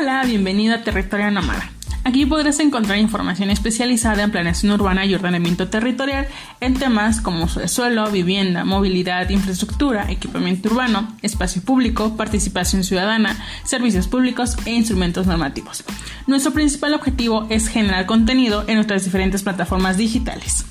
Hola, bienvenido a Territorio Nómada. Aquí podrás encontrar información especializada en planeación urbana y ordenamiento territorial en temas como uso de suelo, vivienda, movilidad, infraestructura, equipamiento urbano, espacio público, participación ciudadana, servicios públicos e instrumentos normativos. Nuestro principal objetivo es generar contenido en nuestras diferentes plataformas digitales.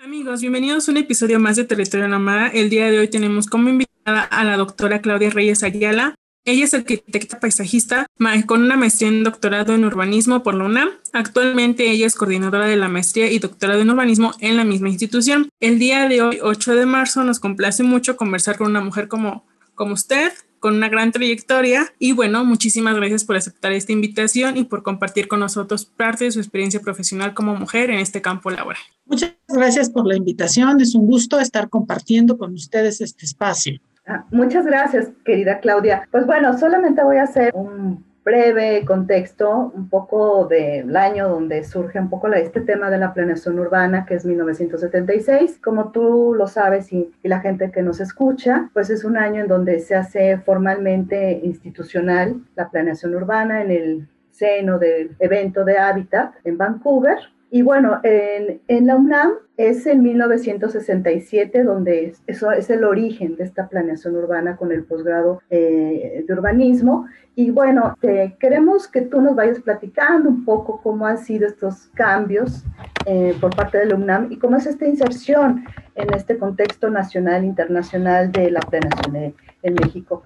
Amigos, bienvenidos a un episodio más de Territorio Nómada. El día de hoy tenemos como invitada a la doctora Claudia Reyes Ayala. Ella es arquitecta paisajista con una maestría en doctorado en urbanismo por la UNAM. Actualmente ella es coordinadora de la maestría y doctorado en urbanismo en la misma institución. El día de hoy, 8 de marzo, nos complace mucho conversar con una mujer como, como usted, con una gran trayectoria. Y bueno, muchísimas gracias por aceptar esta invitación y por compartir con nosotros parte de su experiencia profesional como mujer en este campo laboral. Muchas gracias por la invitación. Es un gusto estar compartiendo con ustedes este espacio. Ah, muchas gracias, querida Claudia. Pues bueno, solamente voy a hacer un breve contexto, un poco del año donde surge un poco este tema de la planeación urbana, que es 1976. Como tú lo sabes y, la gente que nos escucha, pues es un año en donde se hace formalmente institucional la planeación urbana en el seno del evento de Hábitat en Vancouver. Y bueno, en, en, la UNAM es en 1967 donde eso es el origen de esta planeación urbana con el posgrado eh, de urbanismo. Y bueno, queremos que tú nos vayas platicando un poco cómo han sido estos cambios eh, por parte de la UNAM y cómo es esta inserción en este contexto nacional, internacional de la planeación en, en México.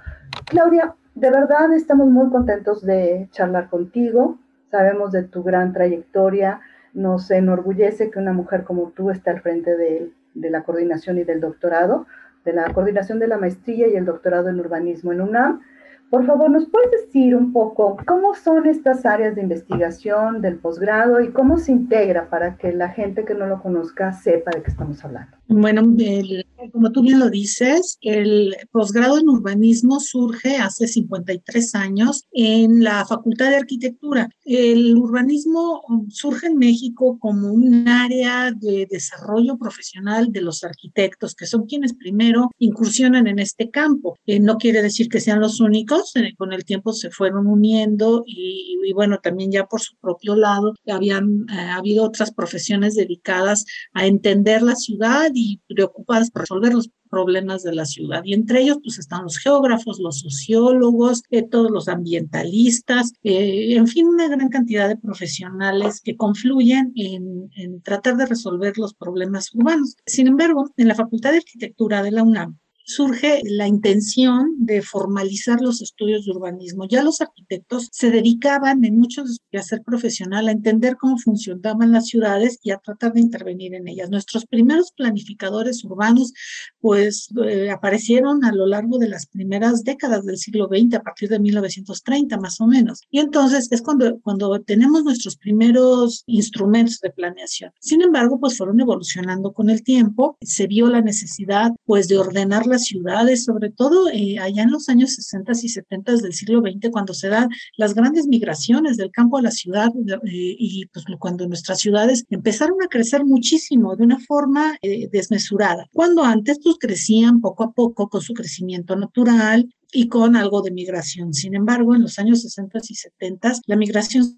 Claudia, de verdad estamos muy contentos de charlar contigo. Sabemos de tu gran trayectoria nos enorgullece que una mujer como tú esté al frente de, de, la coordinación y del doctorado, de la coordinación de la maestría y el doctorado en urbanismo en UNAM. Por favor, ¿nos puedes decir un poco cómo son estas áreas de investigación del posgrado y cómo se integra para que la gente que no lo conozca sepa de qué estamos hablando? Bueno, como tú bien lo dices, el posgrado en urbanismo surge hace 53 años en la Facultad de Arquitectura. El urbanismo surge en México como un área de desarrollo profesional de los arquitectos, que son quienes primero incursionan en este campo. No quiere decir que sean los únicos, con el tiempo se fueron uniendo y, y, bueno, también ya por su propio lado habían eh, habido otras profesiones dedicadas a entender la ciudad y preocupadas por resolver los problemas de la ciudad. Y entre ellos, pues están los geógrafos, los sociólogos, eh, todos los ambientalistas, eh, en fin, una gran cantidad de profesionales que confluyen en, en tratar de resolver los problemas urbanos. Sin embargo, en la Facultad de Arquitectura de la UNAM, surge la intención de formalizar los estudios de urbanismo. Ya los arquitectos se dedicaban en muchos a ser profesional, a entender cómo funcionaban las ciudades y a tratar de intervenir en ellas. Nuestros primeros planificadores urbanos, pues, eh, aparecieron a lo largo de las primeras décadas del siglo XX, a partir de 1930 más o menos. Y entonces es cuando, cuando tenemos nuestros primeros instrumentos de planeación. Sin embargo, pues fueron evolucionando con el tiempo. Se vio la necesidad, pues, de ordenar las ciudades, sobre todo eh, allá en los años 60 y 70 del siglo XX, cuando se dan las grandes migraciones del campo a la ciudad eh, y pues cuando nuestras ciudades empezaron a crecer muchísimo de una forma eh, desmesurada. Cuando antes pues crecían poco a poco con su crecimiento natural, y con algo de migración. Sin embargo, en los años 60 y 70 la migración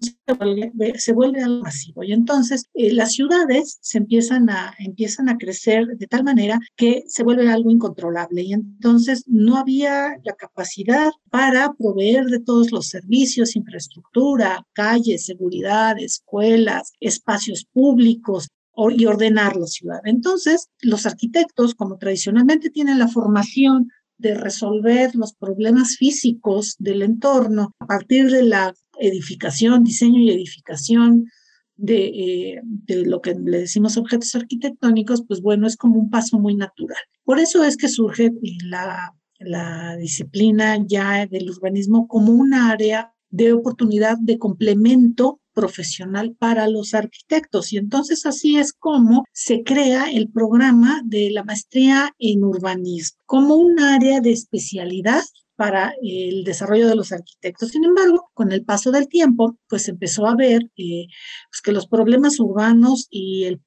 se vuelve, algo masivo y entonces eh, las ciudades se empiezan a, empiezan a crecer de tal manera que se vuelve algo incontrolable y entonces no había la capacidad para proveer de todos los servicios, infraestructura, calles, seguridad, escuelas, espacios públicos, y ordenar la ciudad. Entonces, los arquitectos, como tradicionalmente tienen la formación de resolver los problemas físicos del entorno a partir de la edificación, diseño y edificación de, eh, de, lo que le decimos objetos arquitectónicos, pues bueno, es como un paso muy natural. Por eso es que surge la, la disciplina ya del urbanismo como un área de oportunidad de complemento profesional para los arquitectos. Y entonces así es como se crea el programa de la maestría en urbanismo, como un área de especialidad para el desarrollo de los arquitectos. Sin embargo, con el paso del tiempo, pues empezó a ver eh, pues que los problemas urbanos y el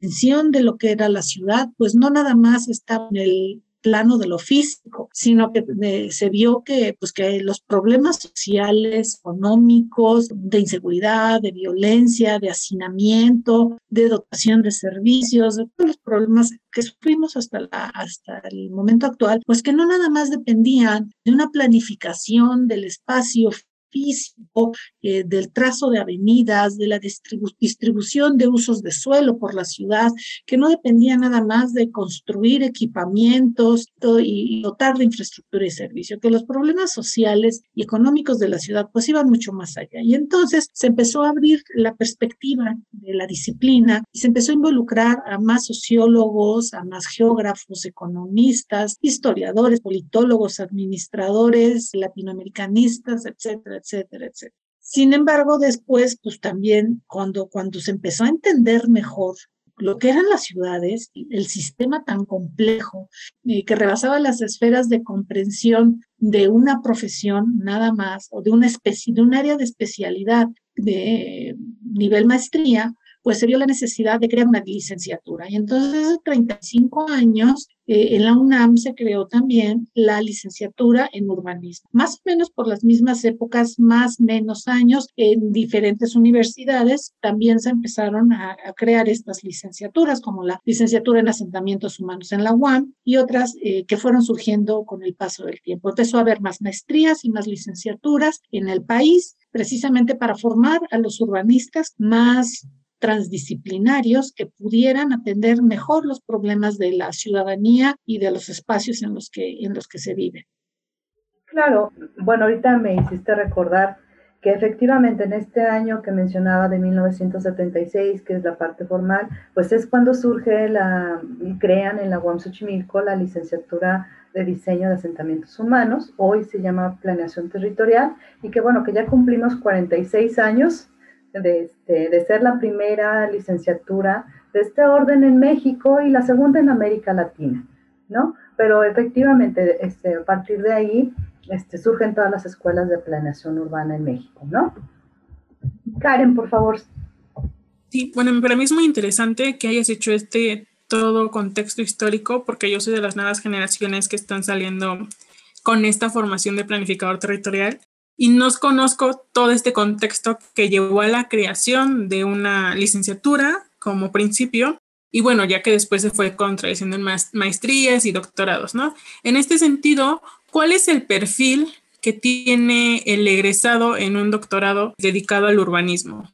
extensión de lo que era la ciudad, pues no nada más estaba en el plano de lo físico, sino que eh, se vio que, pues, que los problemas sociales, económicos, de inseguridad, de violencia, de hacinamiento, de dotación de servicios, de todos los problemas que sufrimos hasta, la, hasta el momento actual, pues que no nada más dependían de una planificación del espacio físico, eh, del trazo de avenidas, de la distribución de usos de suelo por la ciudad, que no dependía nada más de construir equipamientos y dotar de infraestructura y servicio, que los problemas sociales y económicos de la ciudad pues iban mucho más allá. Y entonces se empezó a abrir la perspectiva de la disciplina y se empezó a involucrar a más sociólogos, a más geógrafos, economistas, historiadores, politólogos, administradores, latinoamericanistas, etcétera, etcétera, etcétera. Sin embargo, después, pues también cuando, cuando se empezó a entender mejor lo que eran las ciudades, el sistema tan complejo eh, que rebasaba las esferas de comprensión de una profesión nada más o de una especie, de un área de especialidad de nivel maestría, pues se vio la necesidad de crear una licenciatura. Y entonces, hace 35 años, eh, en la UNAM se creó también la licenciatura en urbanismo, más o menos por las mismas épocas, más menos años, en diferentes universidades también se empezaron a, crear estas licenciaturas, como la licenciatura en asentamientos humanos en la UAM y otras eh, que fueron surgiendo con el paso del tiempo. Empezó a haber más maestrías y más licenciaturas en el país, precisamente para formar a los urbanistas más transdisciplinarios que pudieran atender mejor los problemas de la ciudadanía y de los espacios en los que, en los que se vive. Claro, bueno, ahorita me hiciste recordar que efectivamente en este año que mencionaba de 1976, que es la parte formal, pues es cuando surge la, crean en la UAM Xochimilco la licenciatura de diseño de asentamientos humanos, hoy se llama planeación territorial, y que bueno, que ya cumplimos 46 años de, este, de ser la primera licenciatura de este orden en México y la segunda en América Latina, ¿no? Pero efectivamente, este, a partir de ahí este, surgen todas las escuelas de planeación urbana en México, ¿no? Karen, por favor. Sí, bueno, para mí es muy interesante que hayas hecho este todo contexto histórico, porque yo soy de las nuevas generaciones que están saliendo con esta formación de planificador territorial y no conozco todo este contexto que llevó a la creación de una licenciatura como principio y bueno, ya que después se fue contradiciendo en maestrías y doctorados, ¿no? En este sentido, ¿cuál es el perfil que tiene el egresado en un doctorado dedicado al urbanismo?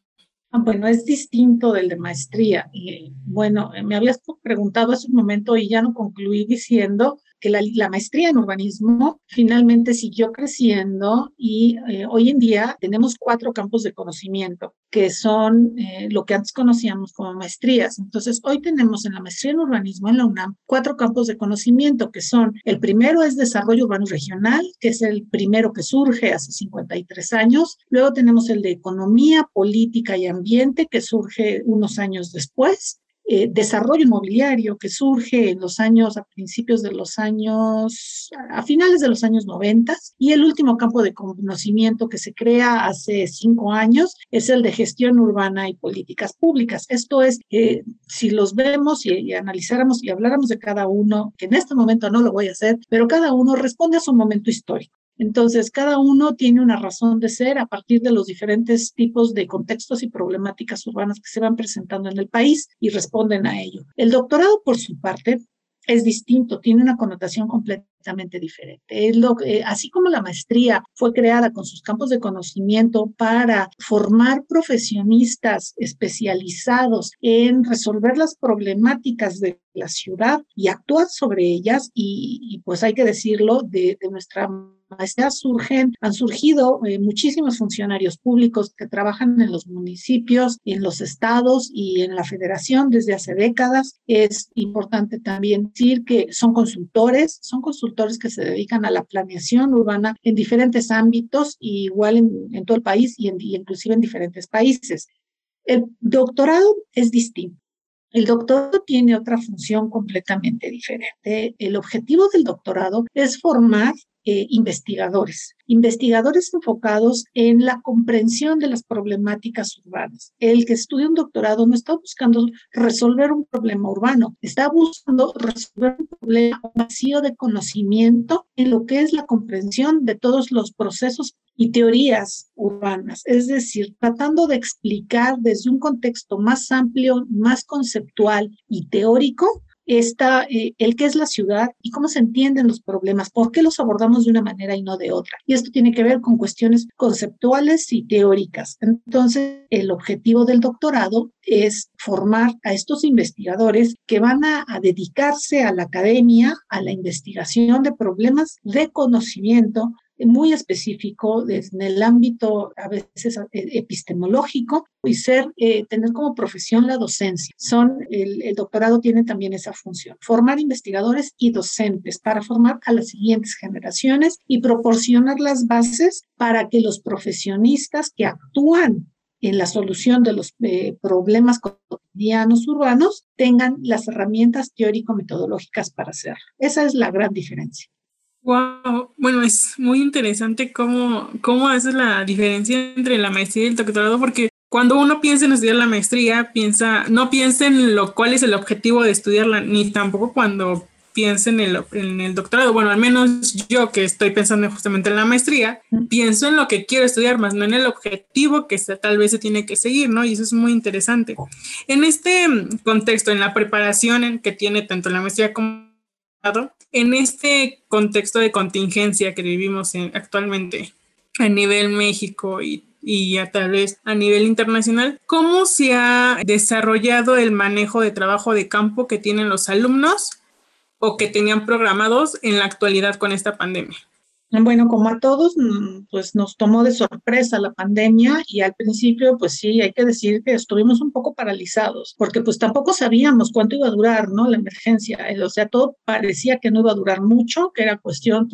Ah, bueno, es distinto del de maestría. Y bueno, me habías preguntado hace un momento y ya no concluí diciendo que la, maestría en urbanismo finalmente siguió creciendo y eh, hoy en día tenemos cuatro campos de conocimiento que son eh, lo que antes conocíamos como maestrías. Entonces, hoy tenemos en la maestría en urbanismo en la UNAM cuatro campos de conocimiento que son, el primero es desarrollo urbano regional, que es el primero que surge hace 53 años. Luego tenemos el de economía, política y ambiente, que surge unos años después. Eh, desarrollo inmobiliario que surge en los años, a principios de los años, a finales de los años 90, y el último campo de conocimiento que se crea hace cinco años es el de gestión urbana y políticas públicas. Esto es, eh, si los vemos y, y analizáramos y habláramos de cada uno, que en este momento no lo voy a hacer, pero cada uno responde a su momento histórico. Entonces, cada uno tiene una razón de ser a partir de los diferentes tipos de contextos y problemáticas urbanas que se van presentando en el país y responden a ello. El doctorado, por su parte, es distinto, tiene una connotación completamente diferente. Es lo, eh, así como la maestría fue creada con sus campos de conocimiento para formar profesionistas especializados en resolver las problemáticas de la ciudad y actuar sobre ellas, y, pues hay que decirlo, de, nuestra surgen, han surgido eh, muchísimos funcionarios públicos que trabajan en los municipios, en los estados y en la federación desde hace décadas. Es importante también decir que son consultores, son consultores que se dedican a la planeación urbana en diferentes ámbitos, igual en, todo el país y, y inclusive en diferentes países. El doctorado es distinto. El doctorado tiene otra función completamente diferente. El objetivo del doctorado es formar eh, investigadores, investigadores enfocados en la comprensión de las problemáticas urbanas. El que estudia un doctorado no está buscando resolver un problema urbano, está buscando resolver un problema vacío de conocimiento en lo que es la comprensión de todos los procesos y teorías urbanas, es decir, tratando de explicar desde un contexto más amplio, más conceptual y teórico esta, eh, el qué es la ciudad y cómo se entienden los problemas, por qué los abordamos de una manera y no de otra. Y esto tiene que ver con cuestiones conceptuales y teóricas. Entonces, el objetivo del doctorado es formar a estos investigadores que van a dedicarse a la academia, a la investigación de problemas de conocimiento muy específico en el ámbito a veces eh, epistemológico y ser, eh, tener como profesión la docencia. Son, el, doctorado tiene también esa función, formar investigadores y docentes para formar a las siguientes generaciones y proporcionar las bases para que los profesionistas que actúan en la solución de los eh, problemas cotidianos urbanos tengan las herramientas teórico-metodológicas para hacerlo. Esa es la gran diferencia. Wow, bueno, es muy interesante cómo, cómo haces la diferencia entre la maestría y el doctorado, porque cuando uno piensa en estudiar la maestría, piensa, no piensa en lo cuál es el objetivo de estudiarla, ni tampoco cuando piensa en el, en el doctorado. Bueno, al menos yo que estoy pensando justamente en la maestría, pienso en lo que quiero estudiar, más no en el objetivo que tal vez se tiene que seguir, ¿no? Y eso es muy interesante. En este contexto, en la preparación que tiene tanto la maestría como en este contexto de contingencia que vivimos actualmente a nivel México y, y a tal vez a nivel internacional, ¿cómo se ha desarrollado el manejo de trabajo de campo que tienen los alumnos o que tenían programados en la actualidad con esta pandemia? Bueno, como a todos, mm, pues nos tomó de sorpresa la pandemia y al principio, pues sí, hay que decir que estuvimos un poco paralizados, porque pues tampoco sabíamos cuánto iba a durar, ¿no? La emergencia. O sea, todo parecía que no iba a durar mucho, que era cuestión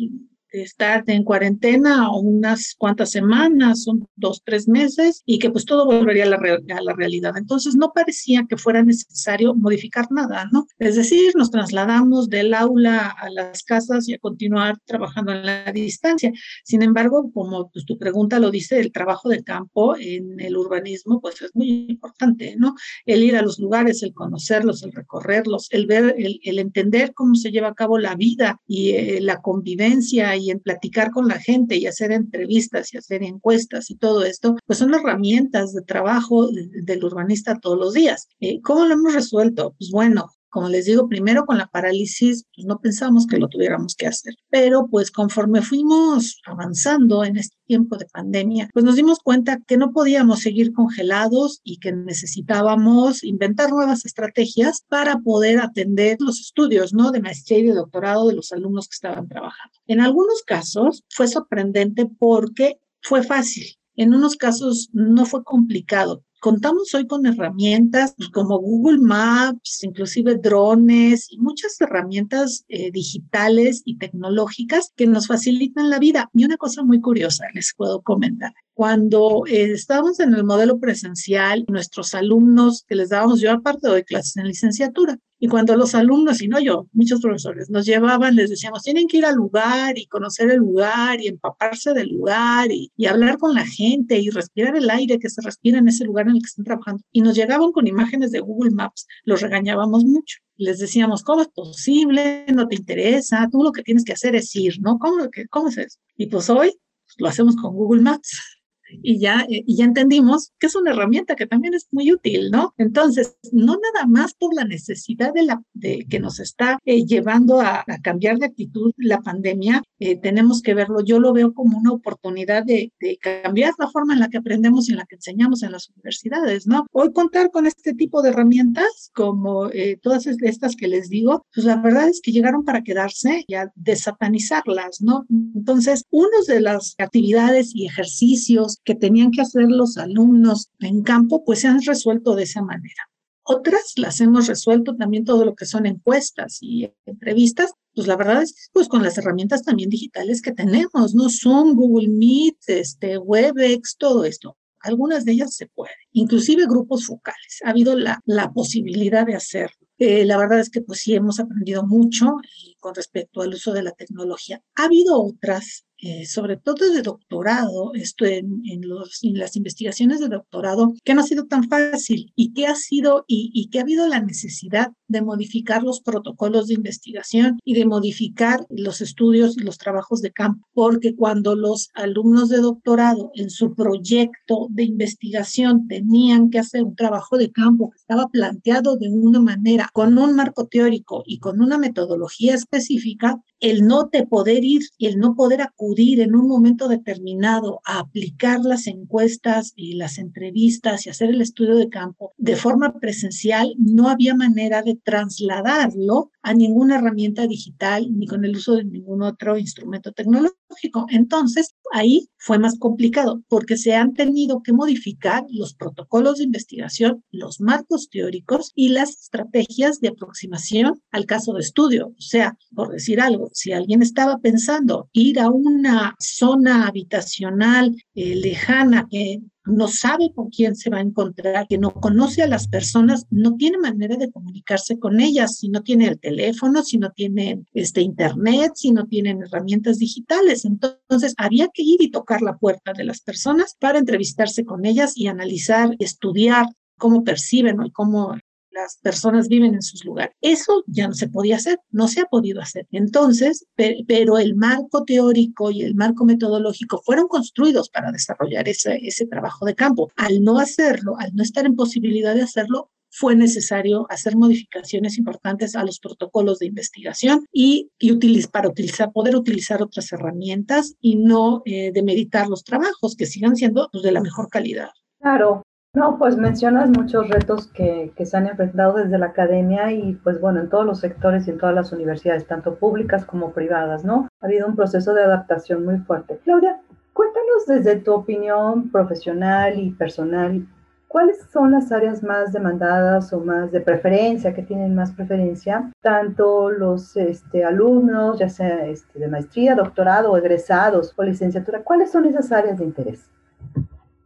estar en cuarentena unas cuantas semanas, son dos, tres meses, y que pues todo volvería a la, a la realidad. Entonces no parecía que fuera necesario modificar nada, ¿no? Es decir, nos trasladamos del aula a las casas y a continuar trabajando en la distancia. Sin embargo, como pues, tu pregunta lo dice, el trabajo de campo en el urbanismo pues es muy importante, ¿no? El ir a los lugares, el conocerlos, el recorrerlos, el ver, el, el entender cómo se lleva a cabo la vida y eh, la convivencia en platicar con la gente y hacer entrevistas y hacer encuestas y todo esto, pues son herramientas de trabajo del urbanista todos los días. Eh, ¿Cómo lo hemos resuelto? Pues bueno, como les digo, primero con la parálisis, pues no pensamos que lo tuviéramos que hacer, pero pues conforme fuimos avanzando en este tiempo de pandemia, pues nos dimos cuenta que no podíamos seguir congelados y que necesitábamos inventar nuevas estrategias para poder atender los estudios, ¿no? De maestría y de doctorado de los alumnos que estaban trabajando. En algunos casos fue sorprendente porque fue fácil. En unos casos no fue complicado, Contamos hoy con herramientas como Google Maps, inclusive drones y muchas herramientas eh, digitales y tecnológicas que nos facilitan la vida. Y una cosa muy curiosa les puedo comentar. Cuando eh, estábamos en el modelo presencial, nuestros alumnos que les dábamos, yo aparte doy clases en licenciatura, y cuando los alumnos, y no yo, muchos profesores, nos llevaban, les decíamos, tienen que ir al lugar y conocer el lugar y empaparse del lugar y, y, hablar con la gente y respirar el aire que se respira en ese lugar en el que están trabajando. Y nos llegaban con imágenes de Google Maps, los regañábamos mucho. Les decíamos, ¿cómo es posible? No te interesa, tú lo que tienes que hacer es ir, ¿no? ¿Cómo, cómo es eso? Y pues hoy pues, lo hacemos con Google Maps y ya, eh, y ya entendimos que es una herramienta que también es muy útil, ¿no? Entonces, no nada más por la necesidad de la de que nos está eh, llevando a, a, cambiar de actitud la pandemia, eh, tenemos que verlo. Yo lo veo como una oportunidad de, cambiar la forma en la que aprendemos y en la que enseñamos en las universidades, ¿no? Hoy contar con este tipo de herramientas, como todas estas que les digo, pues la verdad es que llegaron para quedarse y a desatanizarlas, ¿no? Entonces, uno de las actividades y ejercicios que tenían que hacer los alumnos en campo, pues se han resuelto de esa manera. Otras las hemos resuelto también todo lo que son encuestas y entrevistas, pues la verdad es que pues con las herramientas también digitales que tenemos, ¿no? Zoom, Google Meet, este, WebEx, todo esto. Algunas de ellas se pueden, inclusive grupos focales. Ha habido la, la posibilidad de hacerlo. Eh, la verdad es que pues sí hemos aprendido mucho con respecto al uso de la tecnología. Ha habido otras eh, sobre todo de doctorado, esto en, los, en, las investigaciones de doctorado, que no ha sido tan fácil y que ha sido y, y que ha habido la necesidad de modificar los protocolos de investigación y de modificar los estudios y los trabajos de campo, porque cuando los alumnos de doctorado en su proyecto de investigación tenían que hacer un trabajo de campo que estaba planteado de una manera, con un marco teórico y con una metodología específica, el no te poder ir el no poder acudir en un momento determinado a aplicar las encuestas y las entrevistas y hacer el estudio de campo de forma presencial, no había manera de trasladarlo a ninguna herramienta digital ni con el uso de ningún otro instrumento tecnológico. Entonces, ahí fue más complicado porque se han tenido que modificar los protocolos de investigación, los marcos teóricos y las estrategias de aproximación al caso de estudio. O sea, por decir algo, si alguien estaba pensando ir a una zona habitacional eh, lejana que no sabe con quién se va a encontrar, que no conoce a las personas, no tiene manera de comunicarse con ellas, si no tiene el teléfono, si no tiene este internet, si no tienen herramientas digitales. Entonces, había que ir y tocar la puerta de las personas para entrevistarse con ellas y analizar, estudiar cómo perciben y cómo las personas viven en sus lugares. Eso ya no se podía hacer, no se ha podido hacer. Entonces, pero el marco teórico y el marco metodológico fueron construidos para desarrollar ese, ese trabajo de campo. Al no hacerlo, al no estar en posibilidad de hacerlo, fue necesario hacer modificaciones importantes a los protocolos de investigación y, y para utilizar, poder utilizar otras herramientas y no eh, demeritar los trabajos que sigan siendo pues, de la mejor calidad. Claro, no, pues mencionas muchos retos que, que, se han enfrentado desde la academia y pues bueno, en todos los sectores y en todas las universidades, tanto públicas como privadas, ¿no? Ha habido un proceso de adaptación muy fuerte. Claudia, cuéntanos desde tu opinión profesional y personal, ¿cuáles son las áreas más demandadas o más de preferencia, que tienen más preferencia, tanto los este, alumnos, ya sea este, de maestría, doctorado, egresados o licenciatura? ¿Cuáles son esas áreas de interés?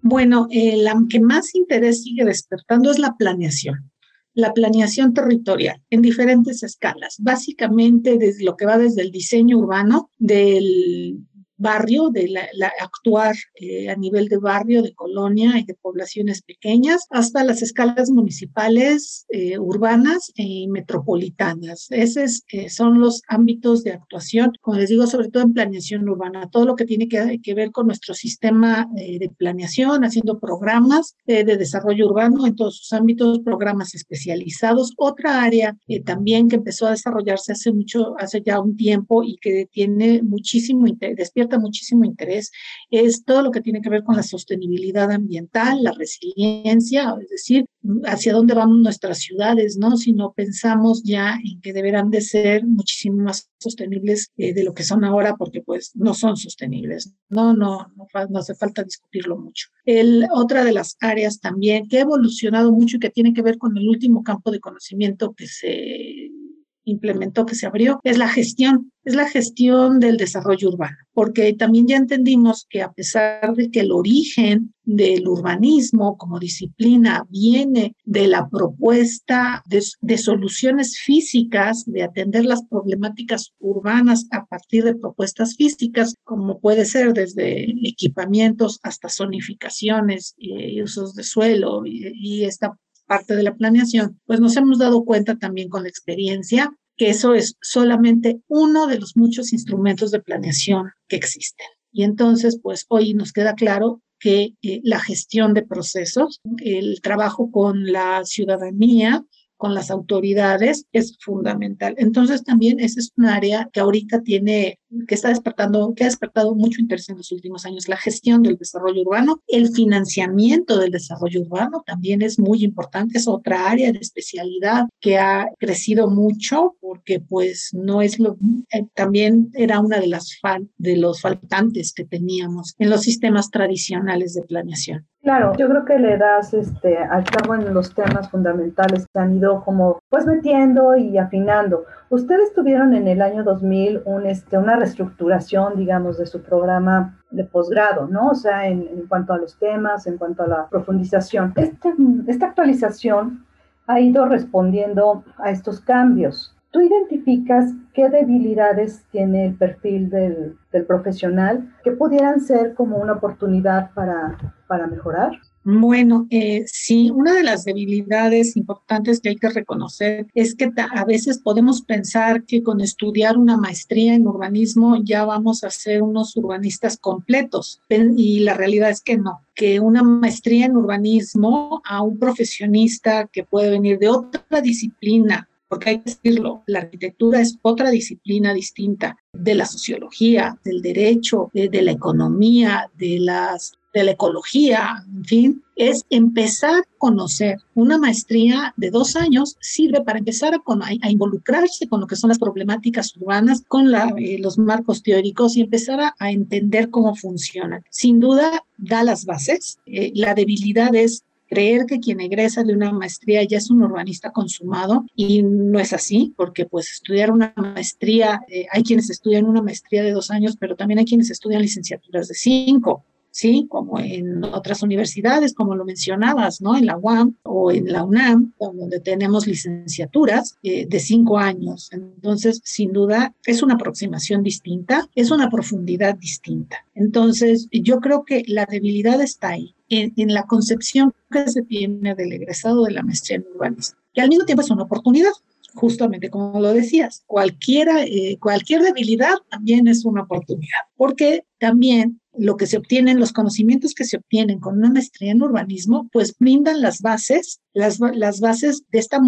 Bueno, eh, la que más interés sigue despertando es la planeación, la planeación territorial en diferentes escalas, básicamente desde lo que va desde el diseño urbano, del barrio, de la, actuar eh, a nivel de barrio, de colonia y de poblaciones pequeñas, hasta las escalas municipales, eh, urbanas y metropolitanas. Esos eh, son los ámbitos de actuación, como les digo, sobre todo en planeación urbana, todo lo que tiene que, que ver con nuestro sistema de planeación, haciendo programas de desarrollo urbano en todos sus ámbitos, programas especializados. Otra área también que empezó a desarrollarse hace mucho, hace ya un tiempo y que tiene muchísimo interés, muchísimo interés es todo lo que tiene que ver con la sostenibilidad ambiental, la resiliencia, es decir, hacia dónde van nuestras ciudades, ¿no? Si no pensamos ya en que deberán de ser muchísimo más sostenibles eh, de lo que son ahora, porque pues no son sostenibles, ¿no? No, no, no hace falta discutirlo mucho. El, otra de las áreas también que ha evolucionado mucho y que tiene que ver con el último campo de conocimiento que se implementó, que se abrió, es la gestión, es la gestión del desarrollo urbano, porque también ya entendimos que a pesar de que el origen del urbanismo como disciplina viene de la propuesta de, soluciones físicas, de atender las problemáticas urbanas a partir de propuestas físicas, como puede ser desde equipamientos hasta zonificaciones y usos de suelo y, y esta parte de la planeación, pues nos hemos dado cuenta también con la experiencia que eso es solamente uno de los muchos instrumentos de planeación que existen. Y entonces, pues hoy nos queda claro que eh, la gestión de procesos, el trabajo con la ciudadanía, con las autoridades es fundamental. Entonces también esa es un área que ahorita tiene, que está despertando, que ha despertado mucho interés en los últimos años, la gestión del desarrollo urbano, el financiamiento del desarrollo urbano también es muy importante, es otra área de especialidad que ha crecido mucho porque pues no es lo, eh, también era una de las fal, de los faltantes que teníamos en los sistemas tradicionales de planeación. Claro, yo creo que le das este, al cabo en los temas fundamentales que han ido como pues metiendo y afinando. Ustedes tuvieron en el año 2000 un, este, una reestructuración, digamos, de su programa de posgrado, ¿no? O sea, en, en, cuanto a los temas, en cuanto a la profundización. Este, esta actualización ha ido respondiendo a estos cambios. ¿Tú identificas qué debilidades tiene el perfil del, profesional que pudieran ser como una oportunidad para, para mejorar? Bueno, eh, sí, una de las debilidades importantes que hay que reconocer es que a veces podemos pensar que con estudiar una maestría en urbanismo ya vamos a ser unos urbanistas completos y la realidad es que no, que una maestría en urbanismo a un profesionista que puede venir de otra disciplina porque hay que decirlo, la arquitectura es otra disciplina distinta de la sociología, del derecho, de, la economía, de las de la ecología, en fin, es empezar a conocer. Una maestría de dos años sirve para empezar a, involucrarse con lo que son las problemáticas urbanas, con eh, los marcos teóricos y empezar a, entender cómo funcionan. Sin duda, da las bases. Eh, la debilidad es creer que quien egresa de una maestría ya es un urbanista consumado y no es así, porque pues estudiar una maestría, eh, hay quienes estudian una maestría de dos años, pero también hay quienes estudian licenciaturas de cinco. ¿sí? Como en otras universidades, como lo mencionabas, ¿no? En la UAM o en la UNAM, donde tenemos licenciaturas eh, de cinco años. Entonces, sin duda, es una aproximación distinta, es una profundidad distinta. Entonces, yo creo que la debilidad está ahí, en, la concepción que se tiene del egresado de la maestría en urbanismo, que al mismo tiempo es una oportunidad justamente como lo decías, cualquiera, eh, cualquier debilidad también es una oportunidad, porque también lo que se obtienen, los conocimientos que se obtienen con una maestría en urbanismo, pues brindan las bases, las, las bases de esta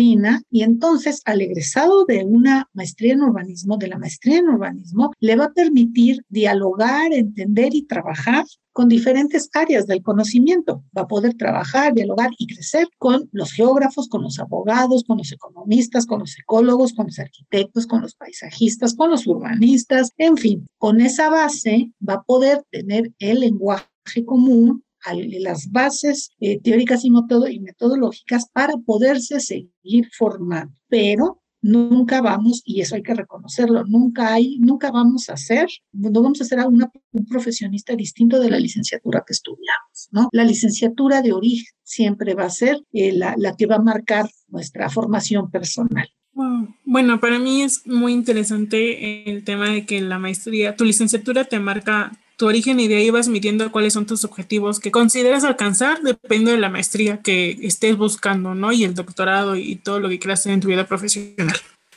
y entonces al egresado de una maestría en urbanismo, de la maestría en urbanismo, le va a permitir dialogar, entender y trabajar con diferentes áreas del conocimiento. Va a poder trabajar, dialogar y crecer con los geógrafos, con los abogados, con los economistas, con los ecólogos, con los arquitectos, con los paisajistas, con los urbanistas, en fin, con esa base va a poder tener el lenguaje común las bases eh, teóricas y, metodológicas para poderse seguir formando. Pero nunca vamos, y eso hay que reconocerlo, nunca hay, nunca vamos a ser, no vamos a ser a un profesionista distinto de la licenciatura que estudiamos, ¿no? La licenciatura de origen siempre va a ser eh, la, la que va a marcar nuestra formación personal. Bueno, para mí es muy interesante el tema de que la maestría, tu licenciatura te marca tu origen y de ahí vas midiendo cuáles son tus objetivos que consideras alcanzar depende de la maestría que estés buscando, ¿no? Y el doctorado y todo lo que quieras hacer en tu vida profesional.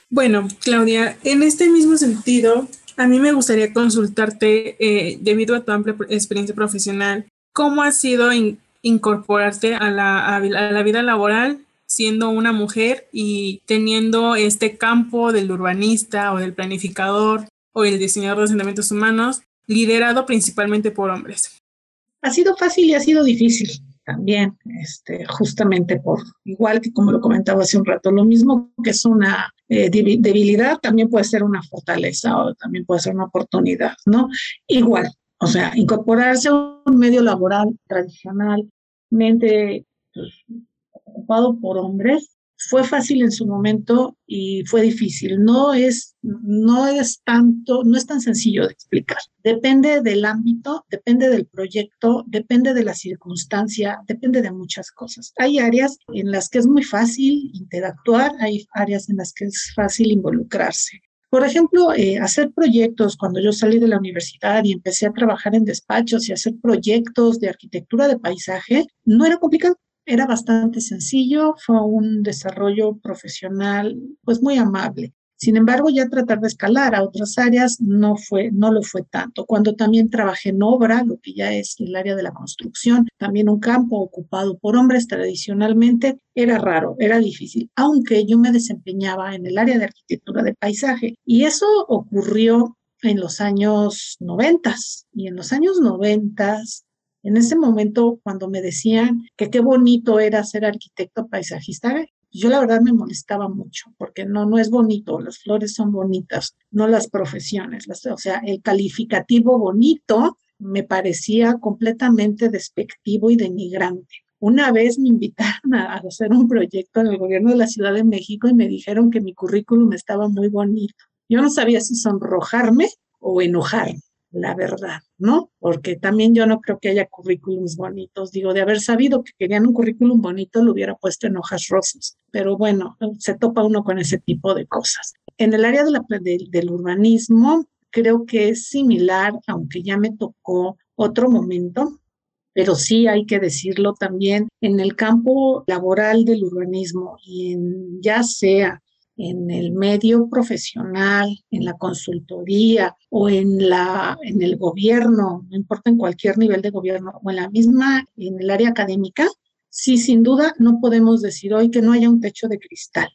Bueno, Claudia, en este mismo sentido, a mí me gustaría consultarte, eh, debido a tu amplia experiencia profesional, ¿cómo ha sido incorporarte a la, a la vida laboral siendo una mujer y teniendo este campo del urbanista o del planificador o el diseñador de asentamientos humanos liderado principalmente por hombres. Ha sido fácil y ha sido difícil también, este, justamente por, igual que como lo comentaba hace un rato, lo mismo que es una eh, debilidad, también puede ser una fortaleza o también puede ser una oportunidad, ¿no? Igual, o sea, incorporarse a un medio laboral tradicionalmente pues, ocupado por hombres fue fácil en su momento y fue difícil. No es, no es tanto, no es tan sencillo de explicar. Depende del ámbito, depende del proyecto, depende de la circunstancia, depende de muchas cosas. Hay áreas en las que es muy fácil interactuar, hay áreas en las que es fácil involucrarse. Por ejemplo, eh, hacer proyectos, cuando yo salí de la universidad y empecé a trabajar en despachos y hacer proyectos de arquitectura de paisaje, no era complicado era bastante sencillo, fue un desarrollo profesional pues muy amable. Sin embargo, ya tratar de escalar a otras áreas no fue, no lo fue tanto. Cuando también trabajé en obra, lo que ya es el área de la construcción, también un campo ocupado por hombres tradicionalmente, era raro, era difícil, aunque yo me desempeñaba en el área de arquitectura de paisaje. Y eso ocurrió en los años noventas. Y en los años noventas en ese momento, cuando me decían que qué bonito era ser arquitecto paisajista, yo la verdad me molestaba mucho, porque no, no es bonito, las flores son bonitas, no las profesiones. o sea, el calificativo bonito me parecía completamente despectivo y denigrante. Una vez me invitaron a hacer un proyecto en el gobierno de la Ciudad de México y me dijeron que mi currículum estaba muy bonito. Yo no sabía si sonrojarme o enojarme la verdad, ¿no? Porque también yo no creo que haya currículums bonitos. Digo, de haber sabido que querían un currículum bonito, lo hubiera puesto en hojas rosas. Pero bueno, se topa uno con ese tipo de cosas. En el área del urbanismo, creo que es similar, aunque ya me tocó otro momento, pero sí hay que decirlo también en el campo laboral del urbanismo y ya sea en el medio profesional, en la consultoría o en la en el gobierno, no importa en cualquier nivel de gobierno o en la misma en el área académica, sí sin duda no podemos decir hoy que no haya un techo de cristal.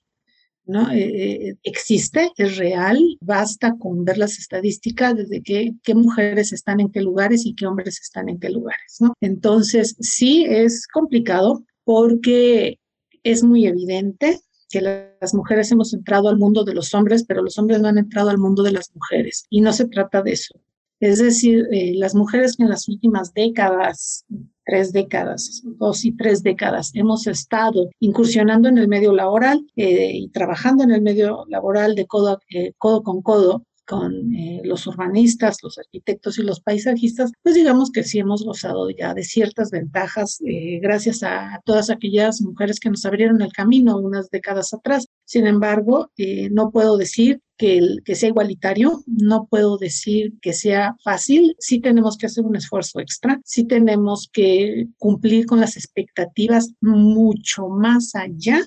¿no? Eh, eh, existe, es real, basta con ver las estadísticas desde qué, qué mujeres están en qué lugares y qué hombres están en qué lugares, ¿no? Entonces, sí es complicado porque es muy evidente que las mujeres hemos entrado al mundo de los hombres, pero los hombres no han entrado al mundo de las mujeres. Y no se trata de eso. Es decir, eh, las mujeres que en las últimas décadas, tres décadas, dos y tres décadas, hemos estado incursionando en el medio laboral eh, y trabajando en el medio laboral de codo, eh, codo con codo, con eh, los urbanistas, los arquitectos y los paisajistas, pues digamos que sí hemos gozado ya de ciertas ventajas eh, gracias a, todas aquellas mujeres que nos abrieron el camino unas décadas atrás. Sin embargo, eh, no puedo decir que, que sea igualitario, no puedo decir que sea fácil, sí tenemos que hacer un esfuerzo extra, sí tenemos que cumplir con las expectativas mucho más allá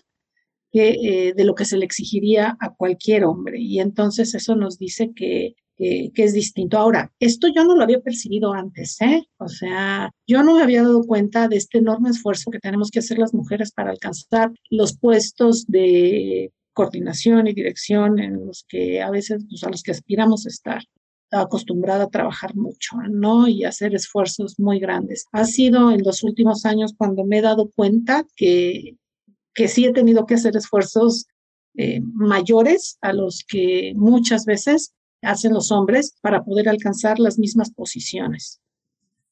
eh, de lo que se le exigiría a cualquier hombre. Y entonces eso nos dice que, que, es distinto. Ahora, esto yo no lo había percibido antes, ¿eh? O sea, yo no me había dado cuenta de este enorme esfuerzo que tenemos que hacer las mujeres para alcanzar los puestos de coordinación y dirección en los que a veces, pues, a los que aspiramos a estar acostumbrada a trabajar mucho, ¿no? Y hacer esfuerzos muy grandes. Ha sido en los últimos años cuando me he dado cuenta que que sí he tenido que hacer esfuerzos eh, mayores a los que muchas veces hacen los hombres para poder alcanzar las mismas posiciones.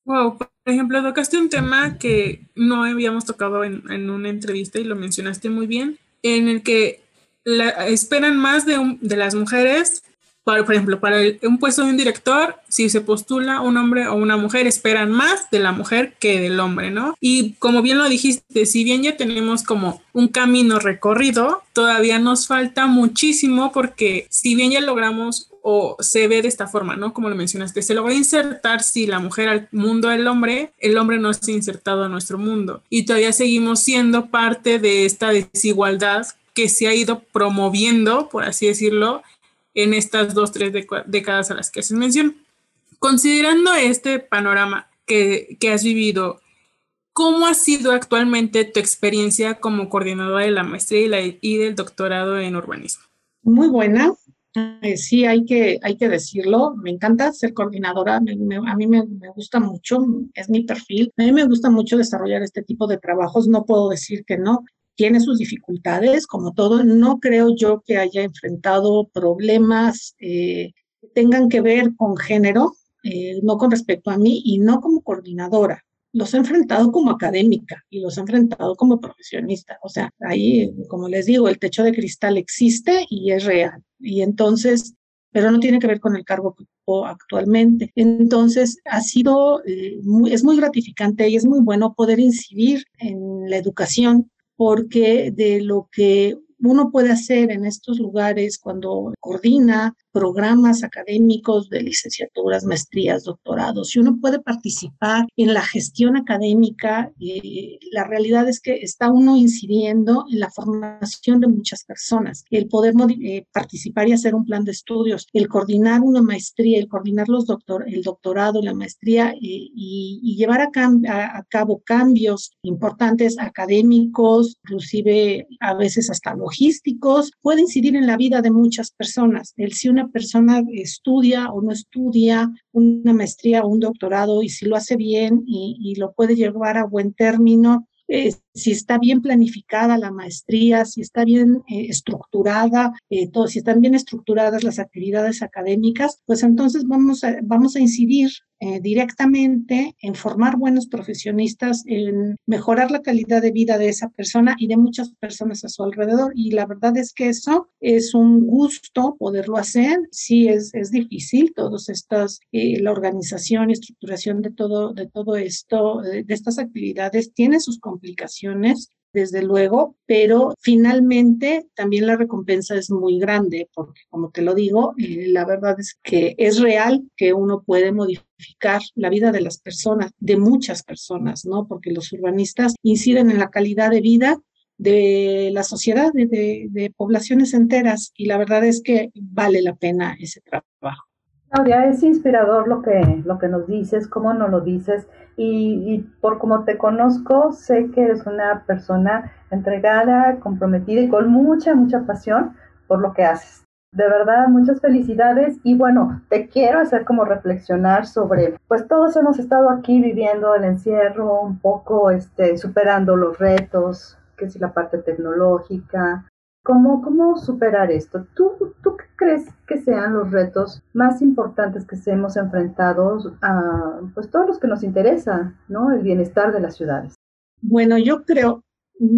Wow, por ejemplo, tocaste un tema que no habíamos tocado en, en una entrevista y lo mencionaste muy bien, en el que la, esperan más de, de las mujeres por ejemplo, para un puesto de un director, si se postula un hombre o una mujer, esperan más de la mujer que del hombre, ¿no? Y como bien lo dijiste, si bien ya tenemos como un camino recorrido, todavía nos falta muchísimo porque si bien ya logramos o se ve de esta forma, ¿no? Como lo mencionaste, se logra insertar si la mujer al mundo del hombre, el hombre no ha insertado a nuestro mundo y todavía seguimos siendo parte de esta desigualdad que se ha ido promoviendo, por así decirlo, en estas dos, tres décadas a las que haces mención. Considerando este panorama que, has vivido, ¿cómo ha sido actualmente tu experiencia como coordinadora de la maestría y, y del doctorado en urbanismo? Muy buena. Eh, sí, hay que, hay que decirlo. Me encanta ser coordinadora. a mí me, me, gusta mucho, es mi perfil. A mí me gusta mucho desarrollar este tipo de trabajos. No puedo decir que no tiene sus dificultades, como todo. No creo yo que haya enfrentado problemas eh, que tengan que ver con género, eh, no con respecto a mí y no como coordinadora. Los he enfrentado como académica y los he enfrentado como profesionista. O sea, ahí, como les digo, el techo de cristal existe y es real. Y entonces, pero no tiene que ver con el cargo que ocupo actualmente. Entonces, ha sido, eh, muy, es muy gratificante y es muy bueno poder incidir en la educación porque de lo que uno puede hacer en estos lugares cuando coordina programas académicos de licenciaturas, maestrías, doctorados. Si uno puede participar en la gestión académica, eh, la realidad es que está uno incidiendo en la formación de muchas personas. El poder eh, participar y hacer un plan de estudios, el coordinar una maestría, el coordinar los doctor, el doctorado, la maestría eh, y, y, llevar a, a, a cabo cambios importantes académicos, inclusive a veces hasta logísticos, puede incidir en la vida de muchas personas. El si una persona estudia o no estudia una maestría o un doctorado y si lo hace bien y, lo puede llevar a buen término, eh, si está bien planificada la maestría, si está bien eh, estructurada, eh, si están bien estructuradas las actividades académicas, pues entonces vamos vamos a incidir eh, directamente en formar buenos profesionistas, en mejorar la calidad de vida de esa persona y de muchas personas a su alrededor. Y la verdad es que eso es un gusto poderlo hacer. Sí, es, es difícil, todos estas, eh, la organización y estructuración de todo, de todo esto, de estas actividades tiene sus complicaciones desde luego, pero finalmente también la recompensa es muy grande, porque como te lo digo, eh, la verdad es que es real que uno puede modificar la vida de las personas, de muchas personas, ¿no? Porque los urbanistas inciden en la calidad de vida de la sociedad, de, de poblaciones enteras, y la verdad es que vale la pena ese trabajo. Claudia, es inspirador lo que, lo que nos dices, cómo nos lo dices, y, por como te conozco, sé que eres una persona entregada, comprometida y con mucha, mucha pasión por lo que haces. De verdad, muchas felicidades y bueno, te quiero hacer como reflexionar sobre, pues todos hemos estado aquí viviendo el encierro, un poco este, superando los retos, que es la parte tecnológica, ¿Cómo, ¿Cómo superar esto? ¿Tú, ¿Tú qué crees que sean los retos más importantes que se hemos enfrentado a pues, todos los que nos interesa, ¿no? El bienestar de las ciudades. Bueno, yo creo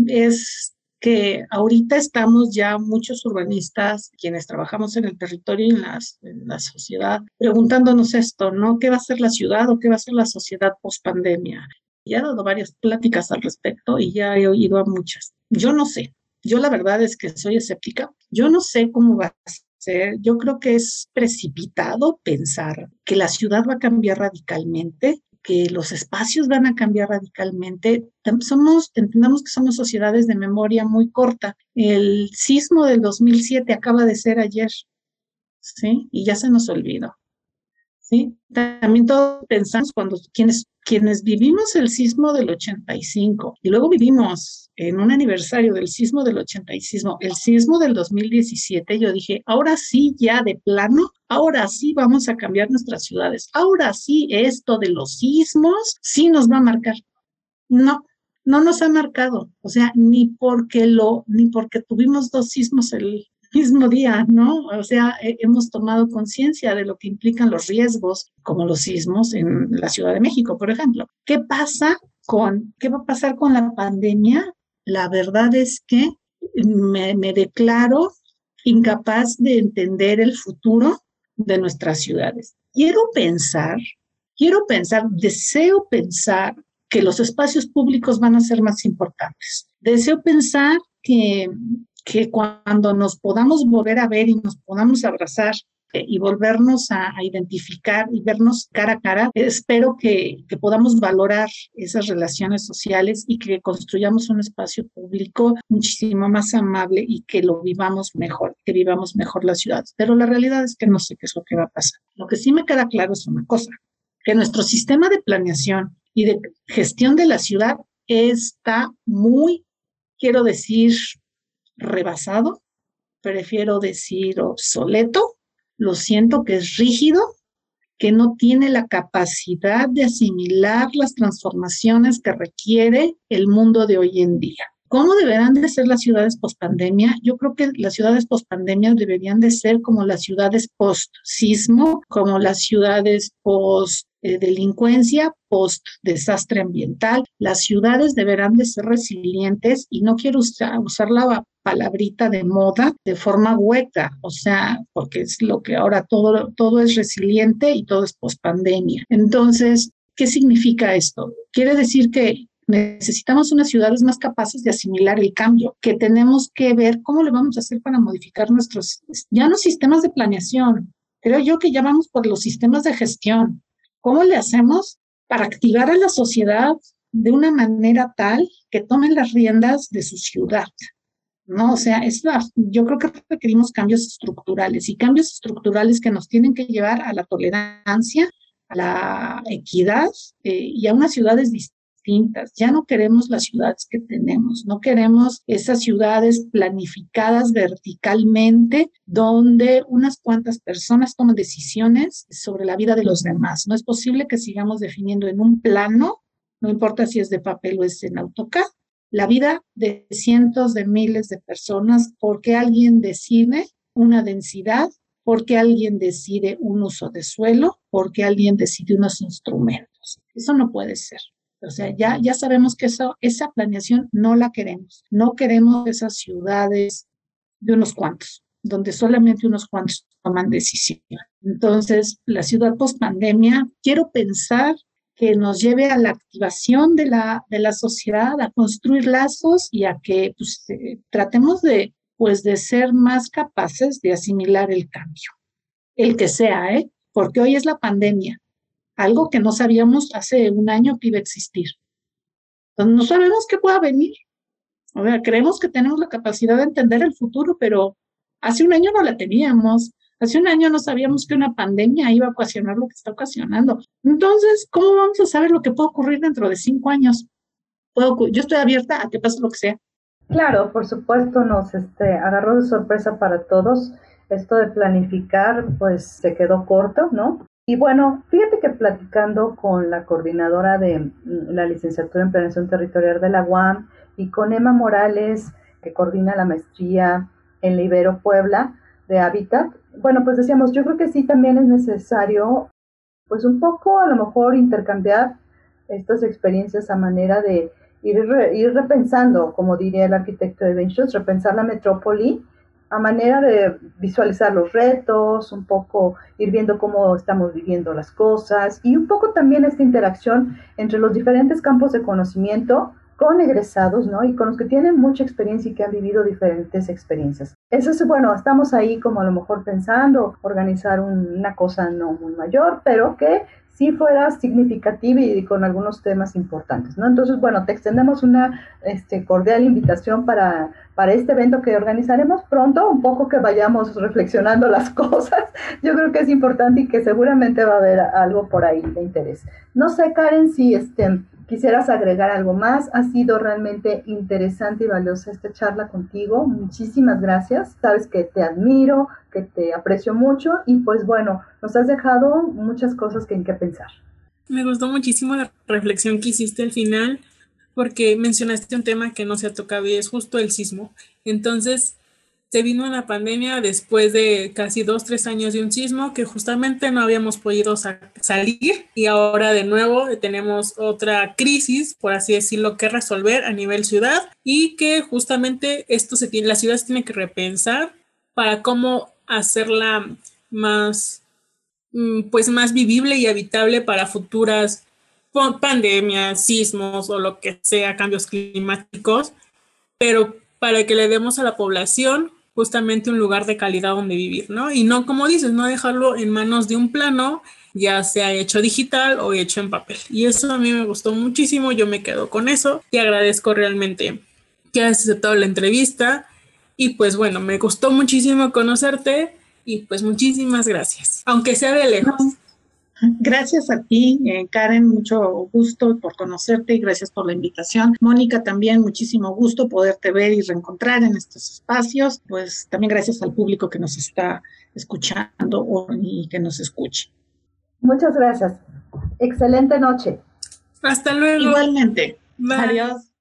es que ahorita estamos ya muchos urbanistas, quienes trabajamos en el territorio y en, la sociedad, preguntándonos esto, ¿no? ¿Qué va a ser la ciudad o qué va a ser la sociedad post pandemia? Ya he dado varias pláticas al respecto y ya he oído a muchas. Yo no sé, yo la verdad es que soy escéptica. Yo no sé cómo va a ser. Yo creo que es precipitado pensar que la ciudad va a cambiar radicalmente, que los espacios van a cambiar radicalmente. Somos, entendamos que somos sociedades de memoria muy corta. El sismo del 2007 acaba de ser ayer, ¿sí? Y ya se nos olvidó. ¿sí? También todos pensamos cuando quienes, quienes vivimos el sismo del 85 y luego vivimos en un aniversario del sismo del 85, el sismo del 2017, yo dije, ahora sí, ya de plano, ahora sí vamos a cambiar nuestras ciudades, ahora sí esto de los sismos sí nos va a marcar. No, no nos ha marcado, o sea, ni porque lo, ni porque tuvimos dos sismos el mismo día, ¿no? O sea, hemos tomado conciencia de lo que implican los riesgos, como los sismos en la Ciudad de México, por ejemplo. ¿Qué pasa con, qué va a pasar con la pandemia? La verdad es que me, declaro incapaz de entender el futuro de nuestras ciudades. Quiero pensar, quiero pensar, deseo pensar que los espacios públicos van a ser más importantes. Deseo pensar que que cuando nos podamos volver a ver y nos podamos abrazar y volvernos a, identificar y vernos cara a cara, espero que, que, podamos valorar esas relaciones sociales y que construyamos un espacio público muchísimo más amable y que lo vivamos mejor, que vivamos mejor las ciudades. Pero la realidad es que no sé qué es lo que va a pasar. Lo que sí me queda claro es una cosa, que nuestro sistema de planeación y de gestión de la ciudad está muy, quiero decir, rebasado, prefiero decir obsoleto, lo siento que es rígido, que no tiene la capacidad de asimilar las transformaciones que requiere el mundo de hoy en día. ¿Cómo deberán de ser las ciudades post-pandemia? Yo creo que las ciudades post-pandemia deberían de ser como las ciudades post-sismo, como las ciudades post delincuencia post desastre ambiental. Las ciudades deberán de ser resilientes y no quiero usar, usar la palabrita de moda de forma hueca, o sea, porque es lo que ahora todo, todo es resiliente y todo es post pandemia. Entonces, ¿qué significa esto? Quiere decir que necesitamos unas ciudades más capaces de asimilar el cambio, que tenemos que ver cómo le vamos a hacer para modificar nuestros, ya no sistemas de planeación, creo yo que ya vamos por los sistemas de gestión, ¿Cómo le hacemos para activar a la sociedad de una manera tal que tomen las riendas de su ciudad? ¿no? O sea, es yo creo que requerimos cambios estructurales y cambios estructurales que nos tienen que llevar a la tolerancia, a la equidad eh, y a unas ciudades distintas ya no queremos las ciudades que tenemos, no queremos esas ciudades planificadas verticalmente donde unas cuantas personas toman decisiones sobre la vida de los demás. No es posible que sigamos definiendo en un plano, no importa si es de papel o es en AutoCAD, la vida de cientos de miles de personas porque alguien decide una densidad porque alguien decide un uso de suelo, porque alguien decide unos instrumentos. Eso no puede ser. O sea, ya, ya sabemos que eso, esa planeación no la queremos. No queremos esas ciudades de unos cuantos, donde solamente unos cuantos toman decisión. Entonces, la ciudad post pandemia, quiero pensar que nos lleve a la activación de la, de la sociedad, a construir lazos y a que pues, eh, tratemos de, pues, de ser más capaces de asimilar el cambio, el que sea, ¿eh? porque hoy es la pandemia, algo que no sabíamos hace un año que iba a existir. Entonces, no sabemos qué pueda venir. O sea, creemos que tenemos la capacidad de entender el futuro, pero hace un año no la teníamos. Hace un año no sabíamos que una pandemia iba a ocasionar lo que está ocasionando. Entonces, ¿cómo vamos a saber lo que puede ocurrir dentro de cinco años? Puedo, yo estoy abierta a que pase lo que sea. Claro, por supuesto, nos este, agarró de sorpresa para todos. Esto de planificar, pues se quedó corto, ¿no? Y bueno, fíjate que platicando con la coordinadora de mm, la licenciatura en planeación territorial de la UAM y con Emma Morales, que coordina la maestría en Libero Puebla de Hábitat, bueno, pues decíamos, yo creo que sí también es necesario, pues un poco a lo mejor intercambiar estas experiencias a manera de ir, ir repensando, como diría el arquitecto de Benchos, repensar la metrópoli a manera de visualizar los retos, un poco ir viendo cómo estamos viviendo las cosas y un poco también esta interacción entre los diferentes campos de conocimiento con egresados, ¿no? Y con los que tienen mucha experiencia y que han vivido diferentes experiencias. Eso es, bueno, estamos ahí como a lo mejor pensando organizar una cosa no muy mayor, pero que sí fuera significativa y con algunos temas importantes, ¿no? Entonces, bueno, te extendemos una este, cordial invitación para, para este evento que organizaremos pronto, un poco que vayamos reflexionando las cosas. Yo creo que es importante y que seguramente va a haber algo por ahí de interés. No sé, Karen, si este, quisieras agregar algo más. Ha sido realmente interesante y valiosa esta charla contigo. Muchísimas gracias. Sabes que te admiro, que te aprecio mucho y pues bueno, nos has dejado muchas cosas que en qué pensar. Me gustó muchísimo la reflexión que hiciste al final porque mencionaste un tema que no se ha tocado y es justo el sismo. Entonces, se vino una pandemia después de casi dos, tres años de un sismo que justamente no habíamos podido salir y ahora de nuevo tenemos otra crisis, por así decirlo, que resolver a nivel ciudad y que justamente esto se tiene, la ciudad se tiene que repensar para cómo hacerla más, mm, pues más vivible y habitable para futuras pandemias, sismos o lo que sea, cambios climáticos, pero para que le demos a la población justamente un lugar de calidad donde vivir, ¿no? Y no, como dices, no dejarlo en manos de un plano, ya sea hecho digital o hecho en papel. Y eso a mí me gustó muchísimo, yo me quedo con eso y agradezco realmente que hayas aceptado la entrevista. Y pues bueno, me gustó muchísimo conocerte y pues muchísimas gracias, aunque sea de lejos. Gracias a ti, eh, Karen, mucho gusto por conocerte y gracias por la invitación. Mónica, también muchísimo gusto poderte ver y reencontrar en estos espacios. Pues también gracias al público que nos está escuchando y que nos escuche. Muchas gracias. Excelente noche. Hasta luego. Igualmente. Adiós.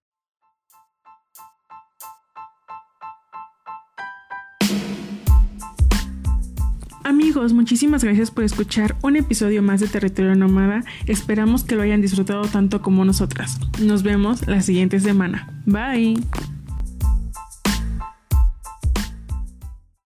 Amigos, muchísimas gracias por escuchar un episodio más de Territorio Nómada. Esperamos que lo hayan disfrutado tanto como nosotras. Nos vemos la siguiente semana. Bye.